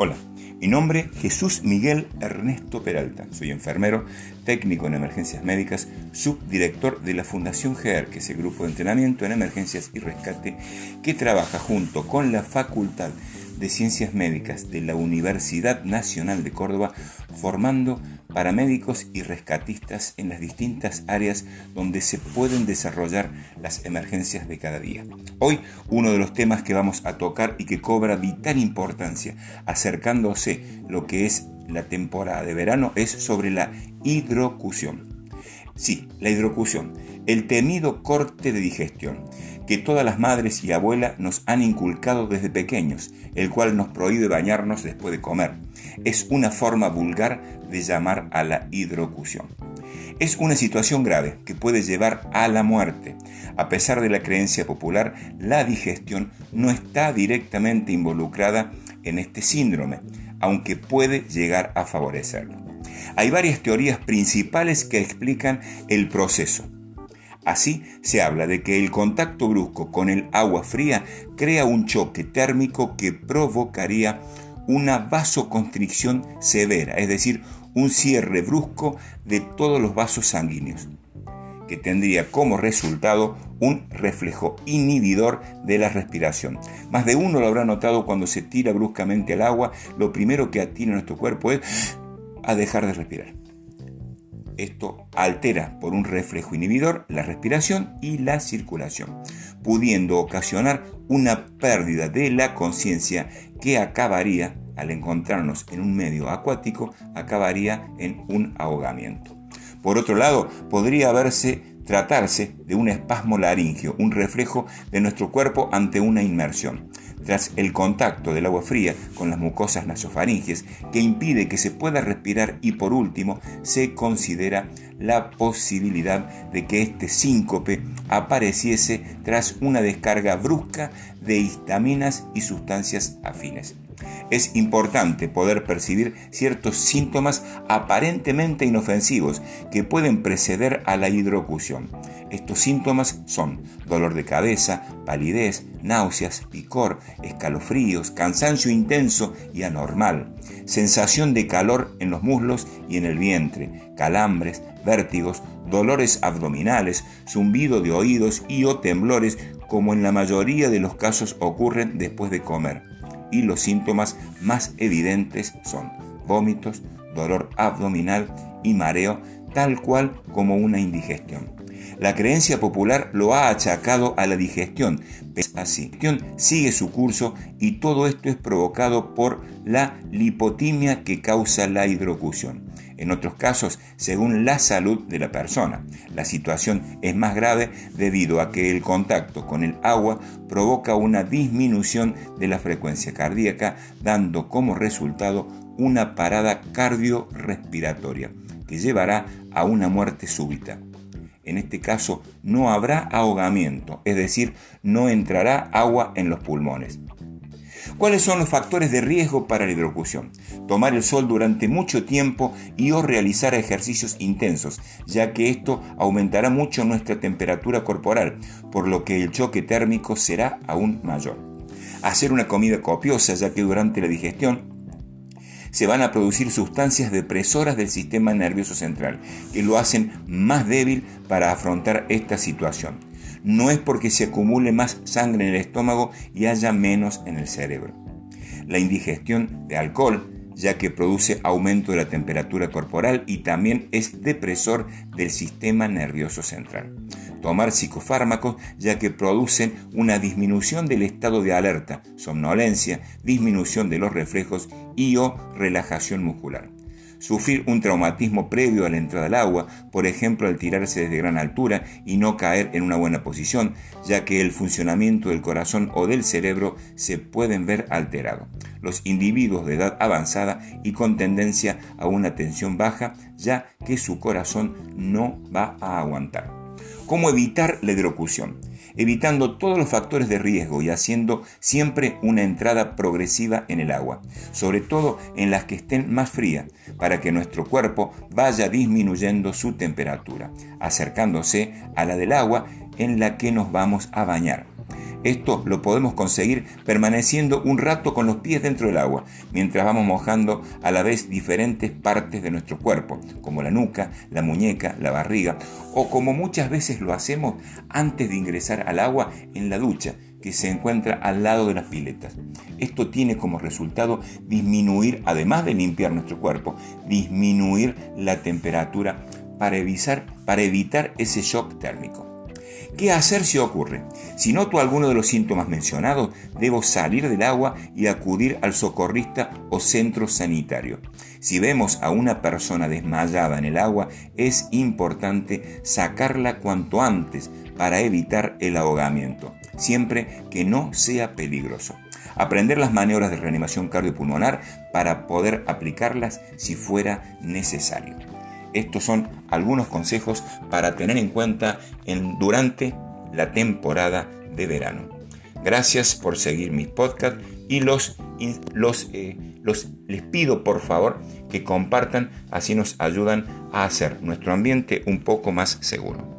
Hola, mi nombre es Jesús Miguel Ernesto Peralta. Soy enfermero, técnico en emergencias médicas, subdirector de la Fundación GER, que es el grupo de entrenamiento en emergencias y rescate que trabaja junto con la Facultad de Ciencias Médicas de la Universidad Nacional de Córdoba, formando paramédicos y rescatistas en las distintas áreas donde se pueden desarrollar las emergencias de cada día. Hoy uno de los temas que vamos a tocar y que cobra vital importancia acercándose lo que es la temporada de verano es sobre la hidrocución. Sí, la hidrocución, el temido corte de digestión, que todas las madres y abuelas nos han inculcado desde pequeños, el cual nos prohíbe bañarnos después de comer. Es una forma vulgar de llamar a la hidrocución. Es una situación grave que puede llevar a la muerte. A pesar de la creencia popular, la digestión no está directamente involucrada en este síndrome, aunque puede llegar a favorecerlo. Hay varias teorías principales que explican el proceso. Así se habla de que el contacto brusco con el agua fría crea un choque térmico que provocaría una vasoconstricción severa, es decir, un cierre brusco de todos los vasos sanguíneos, que tendría como resultado un reflejo inhibidor de la respiración. Más de uno lo habrá notado cuando se tira bruscamente al agua, lo primero que atina nuestro cuerpo es a dejar de respirar. Esto altera por un reflejo inhibidor la respiración y la circulación, pudiendo ocasionar una pérdida de la conciencia que acabaría, al encontrarnos en un medio acuático, acabaría en un ahogamiento. Por otro lado, podría haberse tratarse de un espasmo laringio, un reflejo de nuestro cuerpo ante una inmersión tras el contacto del agua fría con las mucosas nasofaringes que impide que se pueda respirar y por último se considera la posibilidad de que este síncope apareciese tras una descarga brusca de histaminas y sustancias afines. Es importante poder percibir ciertos síntomas aparentemente inofensivos que pueden preceder a la hidrocución. Estos síntomas son dolor de cabeza, palidez, náuseas, picor, escalofríos, cansancio intenso y anormal, sensación de calor en los muslos y en el vientre, calambres, vértigos, dolores abdominales, zumbido de oídos y o temblores como en la mayoría de los casos ocurren después de comer. Y los síntomas más evidentes son vómitos, dolor abdominal y mareo, tal cual como una indigestión. La creencia popular lo ha achacado a la digestión, pero. La digestión sigue su curso y todo esto es provocado por la lipotimia que causa la hidrocución. En otros casos, según la salud de la persona, la situación es más grave debido a que el contacto con el agua provoca una disminución de la frecuencia cardíaca, dando como resultado una parada cardiorrespiratoria que llevará a una muerte súbita en este caso no habrá ahogamiento, es decir, no entrará agua en los pulmones. ¿Cuáles son los factores de riesgo para la hidrocución? Tomar el sol durante mucho tiempo y o realizar ejercicios intensos, ya que esto aumentará mucho nuestra temperatura corporal, por lo que el choque térmico será aún mayor. Hacer una comida copiosa, ya que durante la digestión se van a producir sustancias depresoras del sistema nervioso central, que lo hacen más débil para afrontar esta situación. No es porque se acumule más sangre en el estómago y haya menos en el cerebro. La indigestión de alcohol, ya que produce aumento de la temperatura corporal y también es depresor del sistema nervioso central tomar psicofármacos ya que producen una disminución del estado de alerta, somnolencia, disminución de los reflejos y o relajación muscular. Sufrir un traumatismo previo a la entrada al agua, por ejemplo al tirarse desde gran altura y no caer en una buena posición, ya que el funcionamiento del corazón o del cerebro se pueden ver alterado. Los individuos de edad avanzada y con tendencia a una tensión baja, ya que su corazón no va a aguantar. ¿Cómo evitar la hidrocución? Evitando todos los factores de riesgo y haciendo siempre una entrada progresiva en el agua, sobre todo en las que estén más frías, para que nuestro cuerpo vaya disminuyendo su temperatura, acercándose a la del agua en la que nos vamos a bañar. Esto lo podemos conseguir permaneciendo un rato con los pies dentro del agua, mientras vamos mojando a la vez diferentes partes de nuestro cuerpo, como la nuca, la muñeca, la barriga, o como muchas veces lo hacemos antes de ingresar al agua en la ducha, que se encuentra al lado de las piletas. Esto tiene como resultado disminuir, además de limpiar nuestro cuerpo, disminuir la temperatura para evitar, para evitar ese shock térmico. ¿Qué hacer si ocurre? Si noto alguno de los síntomas mencionados, debo salir del agua y acudir al socorrista o centro sanitario. Si vemos a una persona desmayada en el agua, es importante sacarla cuanto antes para evitar el ahogamiento, siempre que no sea peligroso. Aprender las maniobras de reanimación cardiopulmonar para poder aplicarlas si fuera necesario. Estos son algunos consejos para tener en cuenta en, durante la temporada de verano. Gracias por seguir mis podcasts y los, los, eh, los, les pido por favor que compartan, así nos ayudan a hacer nuestro ambiente un poco más seguro.